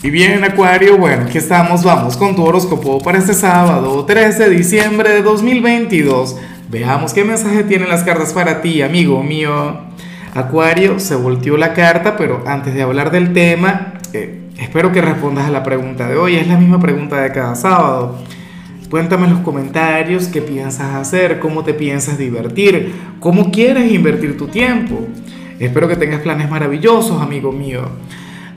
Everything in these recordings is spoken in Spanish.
Y bien, Acuario, bueno, aquí estamos, vamos con tu horóscopo para este sábado, 13 de diciembre de 2022. Veamos qué mensaje tienen las cartas para ti, amigo mío. Acuario, se volteó la carta, pero antes de hablar del tema, eh, espero que respondas a la pregunta de hoy. Es la misma pregunta de cada sábado. Cuéntame en los comentarios qué piensas hacer, cómo te piensas divertir, cómo quieres invertir tu tiempo. Espero que tengas planes maravillosos, amigo mío.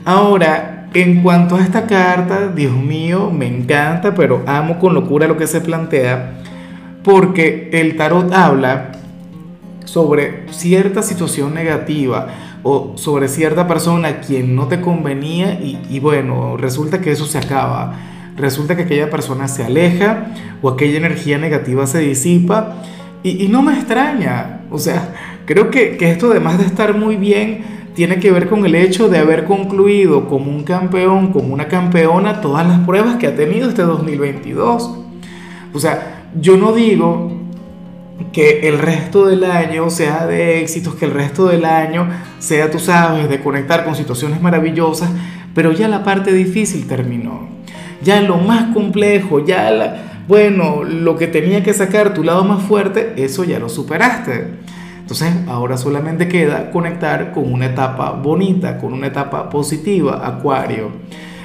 Ahora, en cuanto a esta carta, Dios mío, me encanta, pero amo con locura lo que se plantea, porque el tarot habla sobre cierta situación negativa o sobre cierta persona a quien no te convenía y, bueno, resulta que eso se acaba. Resulta que aquella persona se aleja o aquella energía negativa se disipa y, no me extraña. O sea, creo que, que esto además de estar muy bien, tiene que ver con el hecho de haber concluido como un campeón, como una campeona, todas las pruebas que ha tenido este 2022. O sea, yo no digo que el resto del año sea de éxitos, que el resto del año sea, tú sabes, de conectar con situaciones maravillosas, pero ya la parte difícil terminó. Ya lo más complejo, ya bueno, lo que tenía que sacar tu lado más fuerte, eso ya lo superaste. Entonces ahora solamente queda conectar con una etapa bonita, con una etapa positiva, Acuario.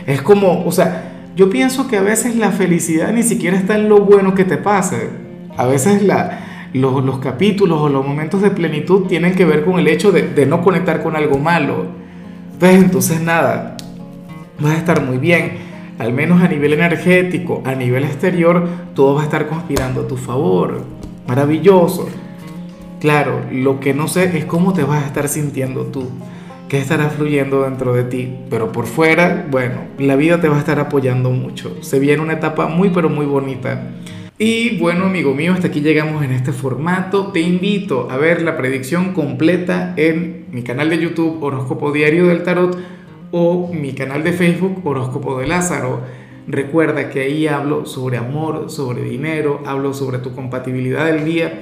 Es como, o sea, yo pienso que a veces la felicidad ni siquiera está en lo bueno que te pase. A veces la, los, los, capítulos o los momentos de plenitud tienen que ver con el hecho de, no conectar con algo malo. Pues entonces nada, vas a estar muy bien. Al menos a nivel energético, a nivel exterior, todo va a estar conspirando a tu favor. Maravilloso. Claro, lo que no sé es cómo te vas a estar sintiendo tú, qué estará fluyendo dentro de ti, pero por fuera, bueno, la vida te va a estar apoyando mucho. Se viene una etapa muy pero muy bonita. Y bueno, amigo mío, hasta aquí llegamos en este formato. Te invito a ver la predicción completa en mi canal de YouTube Horóscopo Diario del Tarot o mi canal de Facebook Horóscopo de Lázaro. Recuerda que ahí hablo sobre amor, sobre dinero, hablo sobre tu compatibilidad del día